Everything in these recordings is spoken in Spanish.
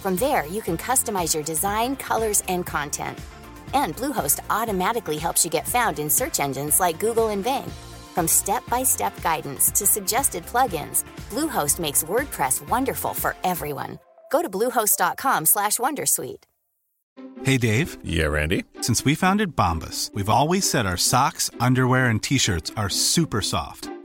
From there, you can customize your design, colors, and content. And Bluehost automatically helps you get found in search engines like Google and Bing. From step-by-step guidance to suggested plugins, Bluehost makes WordPress wonderful for everyone. Go to bluehost.com/wondersuite. Hey Dave. Yeah, Randy. Since we founded Bombus, we've always said our socks, underwear, and t-shirts are super soft.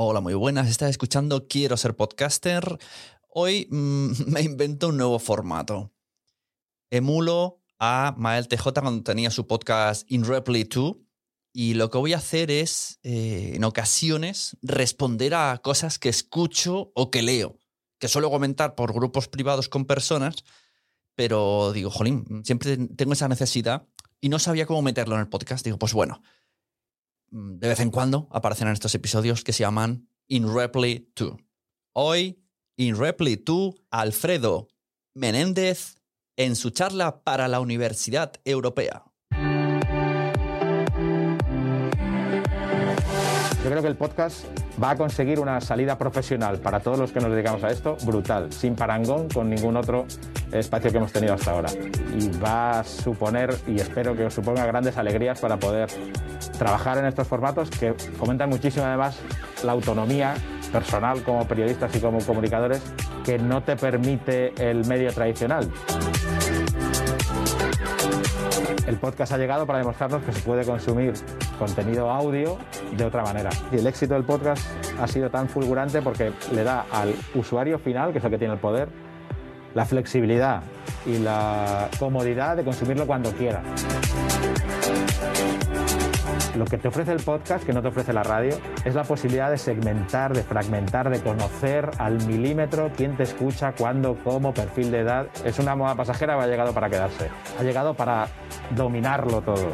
Hola, muy buenas. Estás escuchando Quiero ser podcaster. Hoy mm, me invento un nuevo formato. Emulo a Mael TJ cuando tenía su podcast In Reply 2 y lo que voy a hacer es, eh, en ocasiones, responder a cosas que escucho o que leo, que suelo comentar por grupos privados con personas, pero digo, jolín, siempre tengo esa necesidad y no sabía cómo meterlo en el podcast. Digo, pues bueno, de vez en cuando aparecen en estos episodios que se llaman In Reply 2. Hoy, In Reply 2, Alfredo Menéndez en su charla para la Universidad Europea. Yo creo que el podcast va a conseguir una salida profesional para todos los que nos dedicamos a esto brutal, sin parangón con ningún otro espacio que hemos tenido hasta ahora. Y va a suponer, y espero que os suponga grandes alegrías para poder trabajar en estos formatos que fomentan muchísimo además la autonomía personal como periodistas y como comunicadores que no te permite el medio tradicional. El podcast ha llegado para demostrarnos que se puede consumir contenido audio de otra manera. Y el éxito del podcast ha sido tan fulgurante porque le da al usuario final, que es el que tiene el poder, la flexibilidad y la comodidad de consumirlo cuando quiera. Lo que te ofrece el podcast, que no te ofrece la radio, es la posibilidad de segmentar, de fragmentar, de conocer al milímetro quién te escucha, cuándo, cómo, perfil de edad. Es una moda pasajera que ha llegado para quedarse. Ha llegado para dominarlo todo.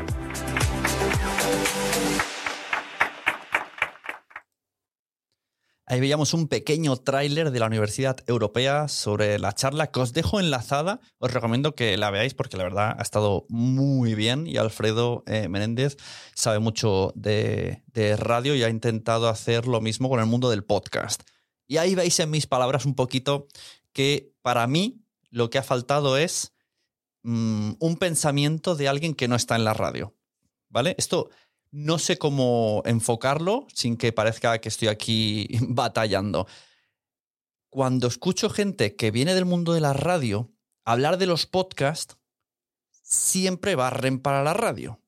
Ahí veíamos un pequeño tráiler de la Universidad Europea sobre la charla que os dejo enlazada. Os recomiendo que la veáis porque la verdad ha estado muy bien y Alfredo eh, Menéndez sabe mucho de, de radio y ha intentado hacer lo mismo con el mundo del podcast. Y ahí veis en mis palabras un poquito que para mí lo que ha faltado es mm, un pensamiento de alguien que no está en la radio. ¿Vale? Esto no sé cómo enfocarlo sin que parezca que estoy aquí batallando. Cuando escucho gente que viene del mundo de la radio hablar de los podcasts, siempre barren para la radio.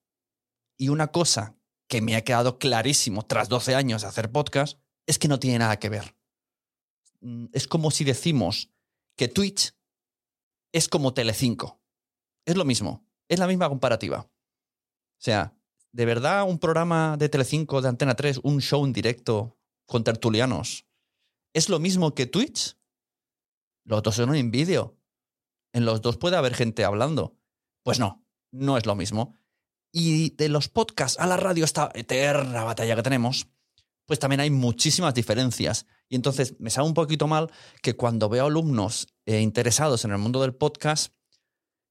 Y una cosa que me ha quedado clarísimo tras 12 años de hacer podcast es que no tiene nada que ver. Mm, Es como si decimos que Twitch es como Telecinco. Es lo mismo, es la misma comparativa. O sea, ¿de verdad un programa de Telecinco, de Antena 3, un show en directo con tertulianos, es lo mismo que Twitch? Los dos son en vídeo. En los dos puede haber gente hablando. Pues no, no es lo mismo. Y de los podcasts a la radio, esta eterna batalla que tenemos, pues también hay muchísimas diferencias. Y entonces me sabe un poquito mal que cuando veo alumnos eh, interesados en el mundo del podcast,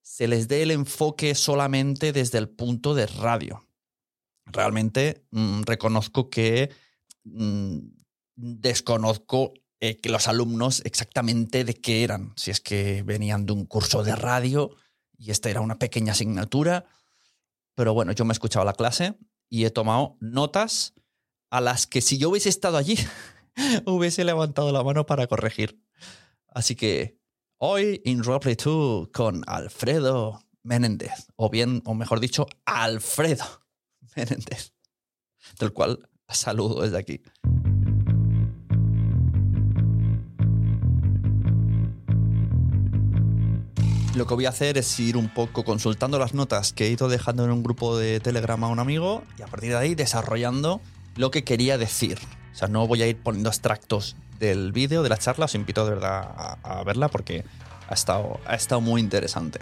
se les dé el enfoque solamente desde el punto de radio realmente mm, reconozco que mm, desconozco eh, que los alumnos exactamente de qué eran. Si es que venían de un curso de radio y esta era una pequeña asignatura, Pero bueno, yo me he escuchado la clase y he tomado notas a las que si yo hubiese estado allí, hubiese levantado la mano para corregir. Así que hoy en Roleplay 2 con Alfredo Menéndez, o bien, o mejor dicho, Alfredo Menéndez, del cual saludo desde aquí. Lo que voy a hacer es ir un poco consultando las notas que he ido dejando en un grupo de Telegram a un amigo y a partir de ahí desarrollando lo que quería decir. O sea, no voy a ir poniendo extractos del vídeo, de la charla, os invito de verdad a, a verla porque ha estado, ha estado muy interesante.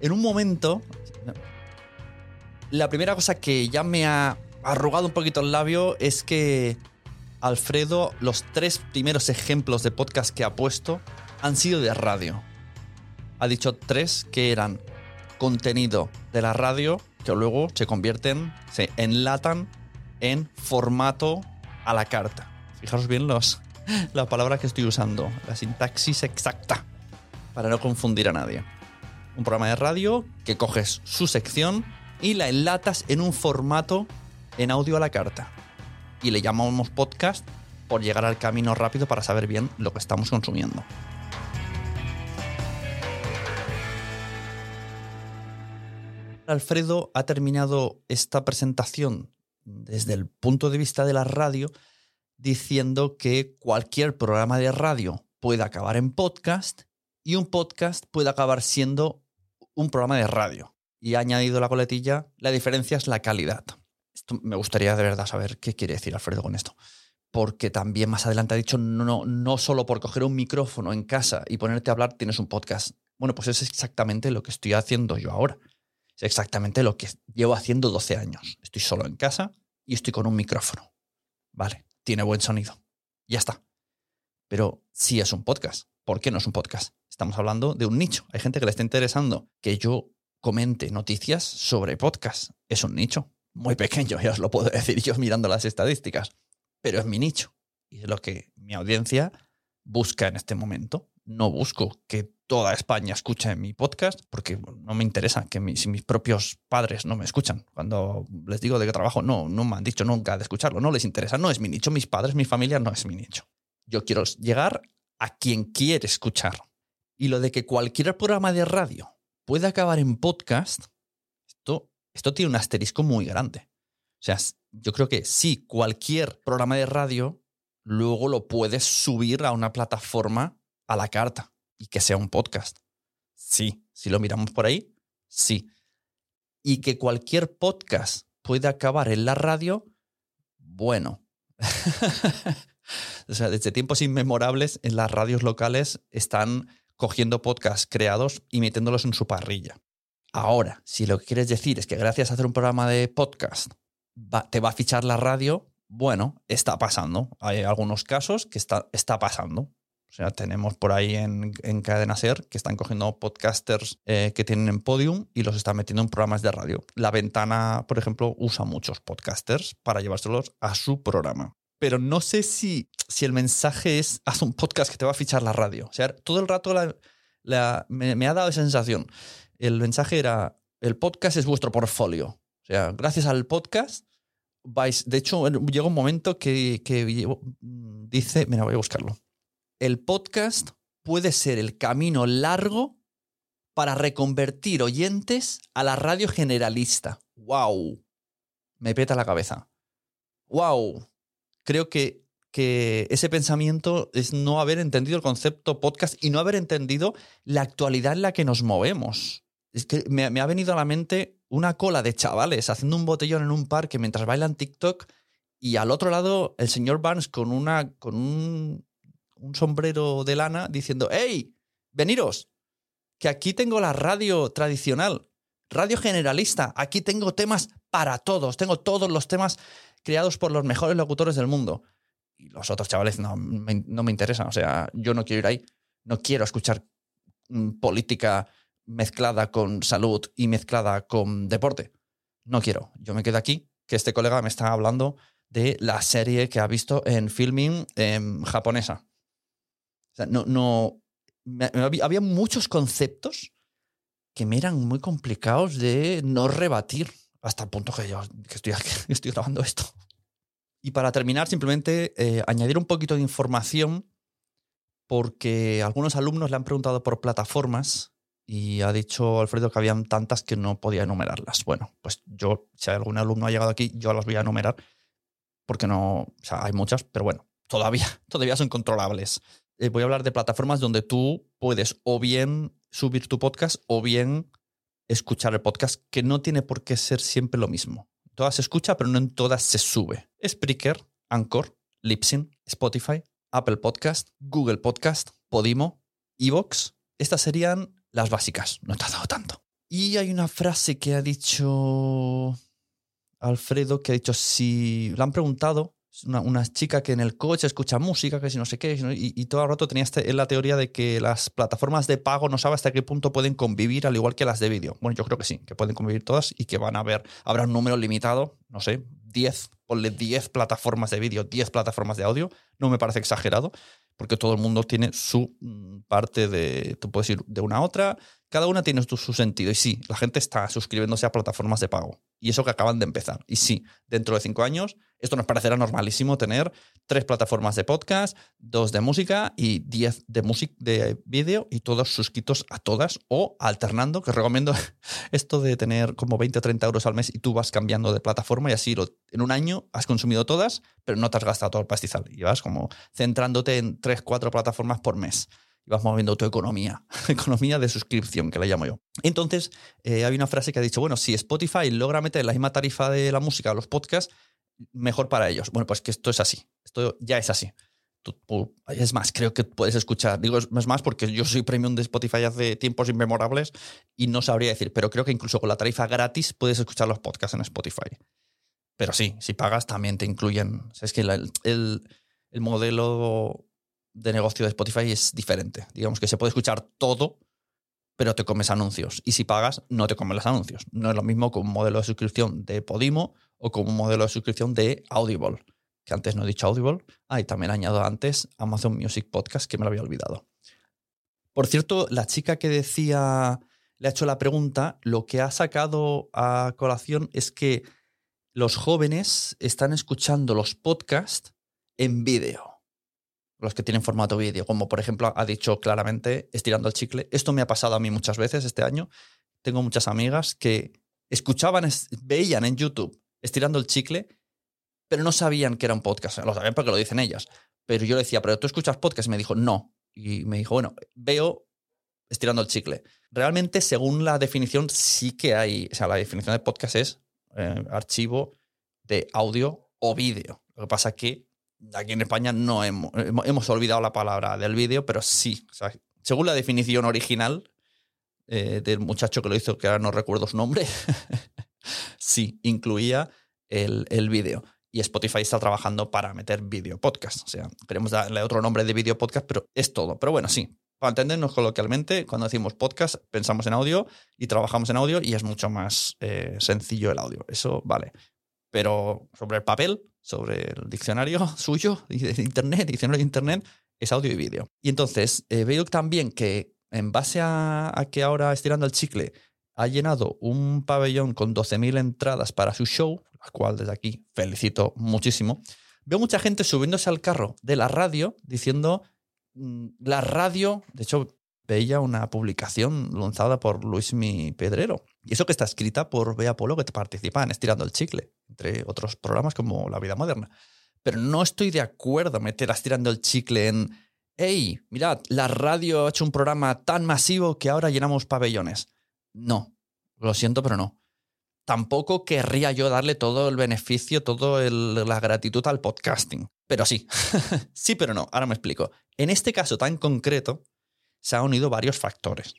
En un momento, la primera cosa que ya me ha arrugado un poquito el labio es que Alfredo, los tres primeros ejemplos de podcast que ha puesto han sido de radio. Ha dicho tres que eran contenido de la radio que luego se convierten, se enlatan en formato a la carta. Fijaros bien los, la palabra que estoy usando, la sintaxis exacta, para no confundir a nadie. Un programa de radio que coges su sección y la enlatas en un formato en audio a la carta. Y le llamamos podcast por llegar al camino rápido para saber bien lo que estamos consumiendo. Alfredo ha terminado esta presentación desde el punto de vista de la radio diciendo que cualquier programa de radio puede acabar en podcast y un podcast puede acabar siendo un programa de radio. Y ha añadido la coletilla, la diferencia es la calidad. Esto me gustaría de verdad saber qué quiere decir Alfredo con esto. Porque también más adelante ha dicho, no, no solo por coger un micrófono en casa y ponerte a hablar tienes un podcast. Bueno, pues es exactamente lo que estoy haciendo yo ahora. Es exactamente lo que llevo haciendo 12 años. Estoy solo en casa y estoy con un micrófono. Vale, tiene buen sonido. Ya está. Pero sí es un podcast. ¿Por qué no es un podcast? Estamos hablando de un nicho. Hay gente que le está interesando que yo comente noticias sobre podcast. Es un nicho muy pequeño, ya os lo puedo decir yo mirando las estadísticas. Pero es mi nicho. Y es lo que mi audiencia busca en este momento. No busco que toda España escuche mi podcast porque no me interesa que mi, si mis propios padres no me escuchan. Cuando les digo de qué trabajo, no, no me han dicho nunca de escucharlo, no les interesa, no es mi nicho, mis padres, mi familia no es mi nicho. Yo quiero llegar a quien quiere escuchar. Y lo de que cualquier programa de radio puede acabar en podcast, esto, esto tiene un asterisco muy grande. O sea, yo creo que sí, cualquier programa de radio luego lo puedes subir a una plataforma a la carta y que sea un podcast. Sí, si lo miramos por ahí, sí. Y que cualquier podcast puede acabar en la radio, bueno. o sea, desde tiempos inmemorables en las radios locales están cogiendo podcasts creados y metiéndolos en su parrilla. Ahora, si lo que quieres decir es que gracias a hacer un programa de podcast te va a fichar la radio, bueno, está pasando. Hay algunos casos que está, está pasando. O sea, tenemos por ahí en, en Cadena Ser que están cogiendo podcasters eh, que tienen en Podium y los están metiendo en programas de radio. La Ventana, por ejemplo, usa muchos podcasters para llevárselos a su programa. Pero no sé si, si el mensaje es haz un podcast que te va a fichar la radio. O sea, todo el rato la, me, me ha dado esa sensación. El mensaje era, el podcast es vuestro portfolio. O sea, gracias al podcast vais... De hecho, llega un momento que, que dice... Mira, voy a buscarlo el podcast puede ser el camino largo para reconvertir oyentes a la radio generalista. ¡Wow! Me peta la cabeza. ¡Wow! Creo que, que ese pensamiento es no haber entendido el concepto podcast y no haber entendido la actualidad en la que nos movemos. Es que me, ha venido a la mente una cola de chavales haciendo un botellón en un parque mientras bailan TikTok y al otro lado el señor Barnes con, una, con un un sombrero de lana diciendo, ¡Hey! Veniros, que aquí tengo la radio tradicional, radio generalista, aquí tengo temas para todos, tengo todos los temas creados por los mejores locutores del mundo. Y los otros chavales no, me, no me interesan, o sea, yo no quiero ir ahí, no quiero escuchar mm, política mezclada con salud y mezclada con deporte. No quiero, yo me quedo aquí, que este colega me está hablando de la serie que ha visto en filming eh, japonesa sea, no, no, había muchos conceptos que me eran muy complicados de no rebatir. Hasta el punto que yo que estoy, estoy grabando esto. Y para terminar, simplemente eh, añadir un poquito de información, porque algunos alumnos le han preguntado por plataformas y ha dicho Alfredo que habían tantas que no podía enumerarlas. Bueno, pues yo, si algún alumno ha llegado aquí, yo las voy a enumerar, porque no, o sea, hay muchas, pero bueno, todavía, todavía son controlables. Eh, voy a hablar de plataformas donde tú puedes o bien subir tu podcast o bien escuchar el podcast, que no tiene por qué ser siempre lo mismo. Todas se escucha, pero no en todas se sube. Spreaker, Anchor, Libsyn, Spotify, Apple Podcast, Google Podcast, Podimo, Evox. Estas serían las básicas. No te ha dado tanto. Y hay una frase que ha dicho Alfredo, que ha dicho, si le han preguntado, una, chica que en el coche escucha música, que si no sé qué, y, y todo el rato tenía este- la teoría de que las plataformas de pago no sabe hasta qué punto pueden convivir al igual que las de vídeo. Bueno, yo creo que sí, que pueden convivir todas y que van a haber, habrá un número limitado, no sé, 10, ponle 10 plataformas de vídeo, 10 plataformas de audio, no me parece exagerado, porque todo el mundo tiene su mm, parte de, tú puedes ir de una a otra, cada una tiene su, sentido. Y sí, la gente está suscribiéndose a plataformas de pago. Y eso que acaban de empezar. Y sí, dentro de cinco años, esto nos parecerá normalísimo tener tres plataformas de podcast, dos de música y diez de música de vídeo y todos suscritos a todas o alternando, que recomiendo esto de tener como 20 o 30 euros al mes y tú vas cambiando de plataforma y así lo- en un año has consumido todas, pero no te has gastado todo el pastizal. Y vas como centrándote en tres, cuatro plataformas por mes y vas moviendo tu economía, economía de suscripción, que la llamo yo. Entonces, eh, hay una frase que ha dicho, bueno, si Spotify logra meter la misma tarifa de la música a los podcasts, mejor para ellos. Bueno, pues que esto es así, esto ya es así. Es más, creo que puedes escuchar, digo es más porque yo soy premium de Spotify hace tiempos inmemorables y no sabría decir, pero creo que incluso con la tarifa gratis puedes escuchar los podcasts en Spotify. Pero sí, si pagas también te incluyen. es que el, el modelo de negocio de Spotify es diferente. Digamos que se puede escuchar todo, pero te comes anuncios. Y si pagas, no te comes los anuncios. No es lo mismo con un modelo de suscripción de Podimo o con un modelo de suscripción de Audible, que antes no he dicho Audible. Ah, y también añado antes Amazon Music Podcast, que me lo había olvidado. Por cierto, la chica que decía, le ha hecho la pregunta, lo que ha sacado a colación es que los jóvenes están escuchando los podcasts en vídeo los que tienen formato vídeo, como por ejemplo ha dicho claramente estirando el chicle. Esto me ha pasado a mí muchas veces este año. Tengo muchas amigas que escuchaban, es- veían en YouTube estirando el chicle, pero no sabían que era un podcast. Lo sabían porque lo dicen ellas. Pero yo le decía, ¿pero tú escuchas podcast? Y me dijo, no. Y me dijo, bueno, veo estirando el chicle. Realmente, según la definición, sí que hay. O sea, la definición de podcast es eh, archivo de audio o vídeo. Lo que pasa que aquí en España no hemos, olvidado la palabra del vídeo, pero sí. según la definición original eh, del muchacho que lo hizo, que ahora no recuerdo su nombre, sí, incluía el, el vídeo. Y Spotify está trabajando para meter vídeo podcast. O sea, queremos darle otro nombre de vídeo podcast, pero es todo. Pero bueno, sí. Para entendernos coloquialmente, cuando decimos podcast, pensamos en audio y trabajamos en audio y es mucho más eh, sencillo el audio. Eso vale. Pero sobre el papel, sobre el diccionario suyo, de Internet, diccionario de Internet, es audio y vídeo. Y entonces eh, veo también que en base a, a que ahora estirando el chicle ha llenado un pabellón con 12.000 entradas para su show, la cual desde aquí felicito muchísimo, veo mucha gente subiéndose al carro de la radio diciendo mm, la radio, de hecho veía una publicación lanzada por Luismi Pedrero. Y eso que está escrita por Bea Polo, que participa en Estirando el Chicle, entre otros programas como La Vida Moderna. Pero no estoy de acuerdo meter a Estirando el Chicle en, hey, mirad, la radio ha hecho un programa tan masivo que ahora llenamos pabellones. No, lo siento, pero no. Tampoco querría yo darle todo el beneficio, toda la gratitud al podcasting. Pero sí, sí, pero no. Ahora me explico. En este caso tan concreto, se han unido varios factores.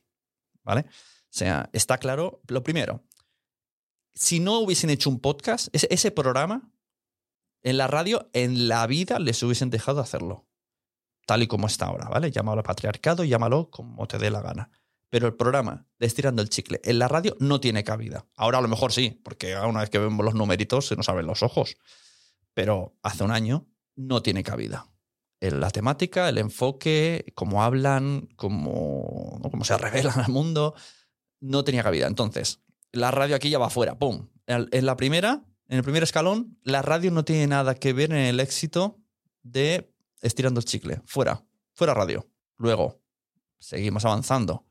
¿Vale? O sea, está claro. Lo primero, si no hubiesen hecho un podcast, ese, programa en la radio, en la vida les hubiesen dejado hacerlo. Tal y como está ahora, ¿vale? Llámalo patriarcado, llámalo como te dé la gana. Pero el programa de Estirando el Chicle en la radio no tiene cabida. Ahora a lo mejor sí, porque una vez que vemos los numeritos se nos abren los ojos. Pero hace un año no tiene cabida. En La temática, el enfoque, cómo hablan, cómo, cómo se revelan al mundo, no tenía cabida. Entonces, la radio aquí ya va fuera, ¡pum! En en la primera, en el primer escalón, la radio no tiene nada que ver en el éxito de estirando el chicle. Fuera, fuera radio. Luego, seguimos avanzando.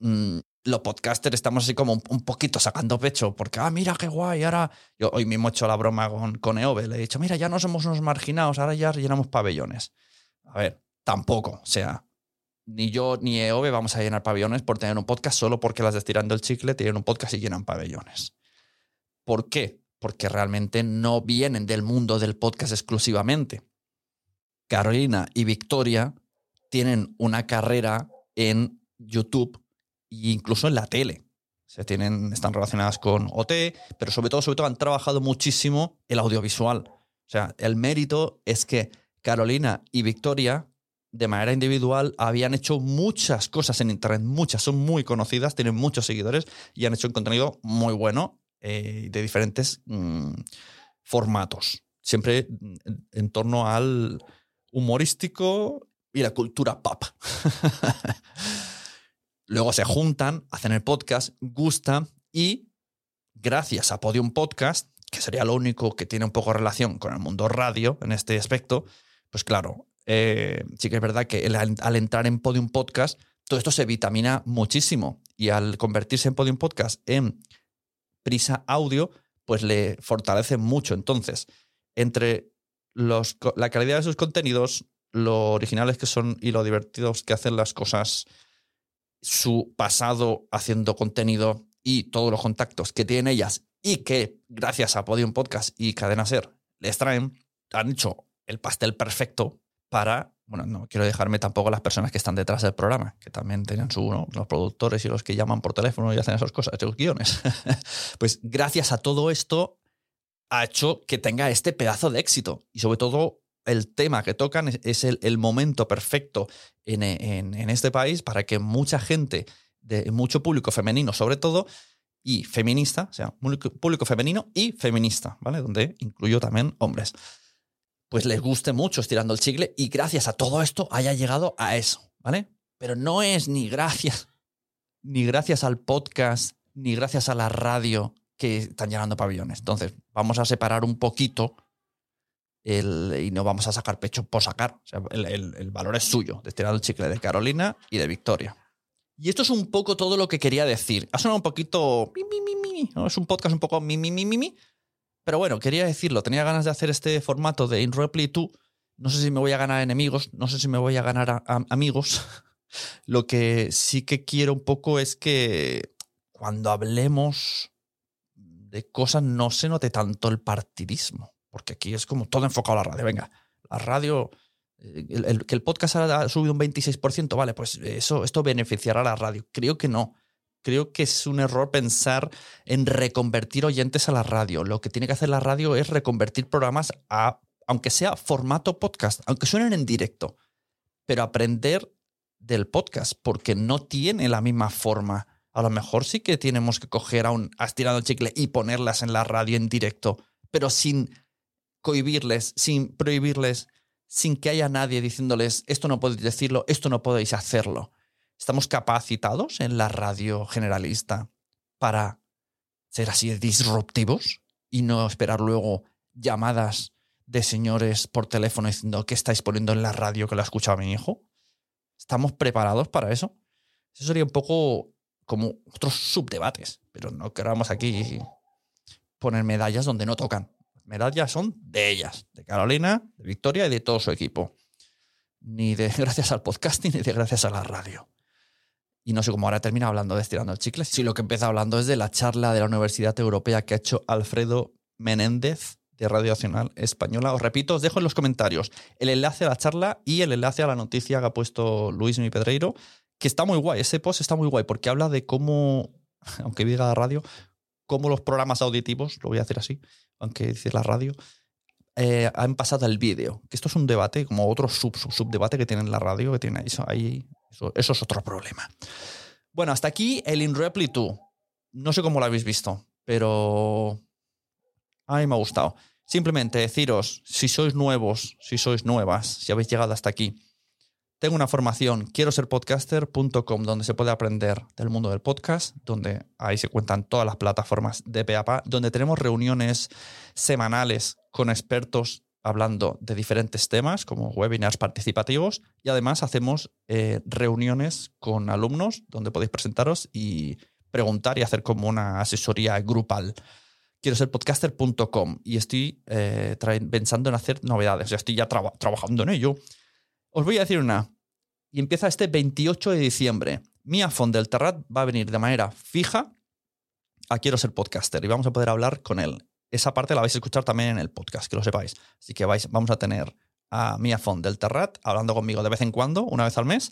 Mm, los podcasters estamos así como un, poquito sacando pecho, porque, ah, mira qué guay, ahora. Yo hoy mismo he hecho la broma con, con Eove, le he dicho, mira, ya no somos unos marginados, ahora ya llenamos pabellones. A ver, tampoco, o sea, ni yo ni Eove vamos a llenar pabellones por tener un podcast solo porque las de Estirando el Chicle tienen un podcast y llenan pabellones. ¿Por qué? Porque realmente no vienen del mundo del podcast exclusivamente. Carolina y Victoria tienen una carrera en YouTube e incluso en la tele. O sea, tienen, están relacionadas con OT, pero sobre todo, sobre todo han trabajado muchísimo el audiovisual. O sea, el mérito es que Carolina y Victoria, de manera individual, habían hecho muchas cosas en Internet, muchas, son muy conocidas, tienen muchos seguidores y han hecho un contenido muy bueno eh, de diferentes mm, formatos. Siempre en, en torno al humorístico y la cultura pop. Luego se juntan, hacen el podcast, gusta y gracias a Podium Podcast, que sería lo único que tiene un poco relación con el mundo radio en este aspecto, pues claro, eh, sí que es verdad que al entrar en Podium Podcast, todo esto se vitamina muchísimo y al convertirse en Podium Podcast en Prisa Audio, pues le fortalece mucho. Entonces, entre los, la calidad de sus contenidos, lo originales que son y lo divertidos que hacen las cosas, su pasado haciendo contenido y todos los contactos que tienen ellas y que gracias a Podium Podcast y Cadena Ser les traen, han hecho el pastel perfecto para, bueno, no quiero dejarme tampoco las personas que están detrás del programa, que también tienen su, ¿no? los productores y los que llaman por teléfono y hacen esas cosas, esos guiones. pues gracias a todo esto ha hecho que tenga este pedazo de éxito y sobre todo el tema que tocan es, el, momento perfecto en, en- este país para que mucha gente, de mucho público femenino sobre todo, y feminista, o sea, público femenino y feminista, ¿vale? Donde incluyo también hombres. Pues les guste mucho estirando el chicle y gracias a todo esto haya llegado a eso, ¿vale? Pero no es ni gracias, ni gracias al podcast, ni gracias a la radio que están llenando pabellones. Entonces, vamos a separar un poquito y no vamos a sacar pecho por sacar. El, valor es suyo, de estirando el chicle de Carolina y de Victoria. Y esto es un poco todo lo que quería decir. Ha sonado un poquito... mi, mi. Es un podcast un poco mi, mi, mi. Pero bueno, quería decirlo. Tenía ganas de hacer este formato de In Reply 2. No sé si me voy a ganar enemigos, no sé si me voy a ganar amigos. Lo que sí que quiero un poco es que cuando hablemos de cosas no se note tanto el partidismo. Porque aquí es como todo enfocado a la radio. Venga, la radio eh, que el podcast ha subido un 26%, vale, pues eso, esto beneficiará a la radio. Creo que no. Creo que es un error pensar en reconvertir oyentes a la radio. Lo que tiene que hacer la radio es reconvertir programas a, aunque sea formato podcast, aunque suenen en directo, pero aprender del podcast, porque no tiene la misma forma. A lo mejor sí que tenemos que coger a un has chicle y ponerlas en la radio en directo, pero sin cohibirles, sin prohibirles, sin que haya nadie diciéndoles esto no podéis decirlo, esto no podéis hacerlo. Estamos capacitados en la radio generalista para ser así disruptivos y no esperar luego llamadas de señores por teléfono diciendo qué estáis poniendo en la radio que lo ha escuchado mi hijo. ¿Estamos preparados para eso? Eso sería un poco como otros subdebates, pero no queramos aquí poner medallas donde no tocan. Medallas son de ellas, de Carolina, de Victoria y de todo su equipo. Ni de gracias al podcasting ni de gracias a la radio. Y no sé cómo ahora termina hablando de estirando el chicle. Si lo que empieza hablando es de la charla de la Universidad Europea que ha hecho Alfredo Menéndez de Radio Nacional Española. Os repito, os dejo en los comentarios el enlace a la charla y el enlace a la noticia que ha puesto Luis Mi Pedreiro, que está muy guay. Ese post está muy guay porque habla de cómo, aunque diga la radio, cómo los programas auditivos, lo voy a hacer así, aunque dice la radio, eh, han pasado al vídeo. Que esto es un debate, como otro sub, sub, subdebate que tiene la radio, que tiene eso ahí. Eso, eso es otro problema. Bueno, hasta aquí el In Reply 2. No sé cómo lo habéis visto, pero a mí me ha gustado. Simplemente deciros, si sois nuevos, si sois nuevas, si habéis llegado hasta aquí, Tengo una formación, quiero ser podcaster.com, donde se puede aprender del mundo del podcast, donde ahí se cuentan todas las plataformas de PAPA, donde tenemos reuniones semanales con expertos hablando de diferentes temas, como webinars participativos, y además hacemos eh, reuniones con alumnos donde podéis presentaros y preguntar y hacer como una asesoría grupal. Quiero ser podcaster.com y estoy eh, pensando en hacer novedades, ya estoy ya trabajando en ello. Os voy a decir una. Y empieza este 28 de diciembre. Mia Terrat va a venir de manera fija a Quiero ser podcaster y vamos a poder hablar con él. Esa parte la vais a escuchar también en el podcast, que lo sepáis. Así que vais, vamos a tener a Mia Terrat hablando conmigo de vez en cuando, una vez al mes,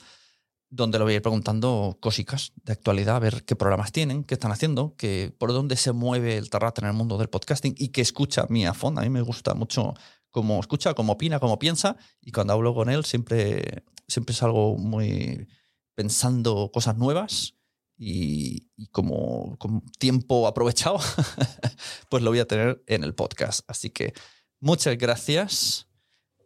donde le voy a ir preguntando cositas de actualidad, a ver qué programas tienen, qué están haciendo, que, por dónde se mueve el Terrat en el mundo del podcasting y que escucha Mia. A mí me gusta mucho cómo escucha, cómo opina, cómo piensa y cuando hablo con él siempre, siempre es algo muy pensando cosas nuevas y, como, tiempo aprovechado, pues lo voy a tener en el podcast. Así que muchas gracias.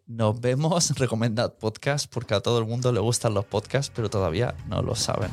Nos vemos. Recomendad podcast porque a todo el mundo le gustan los podcasts, pero todavía no lo saben.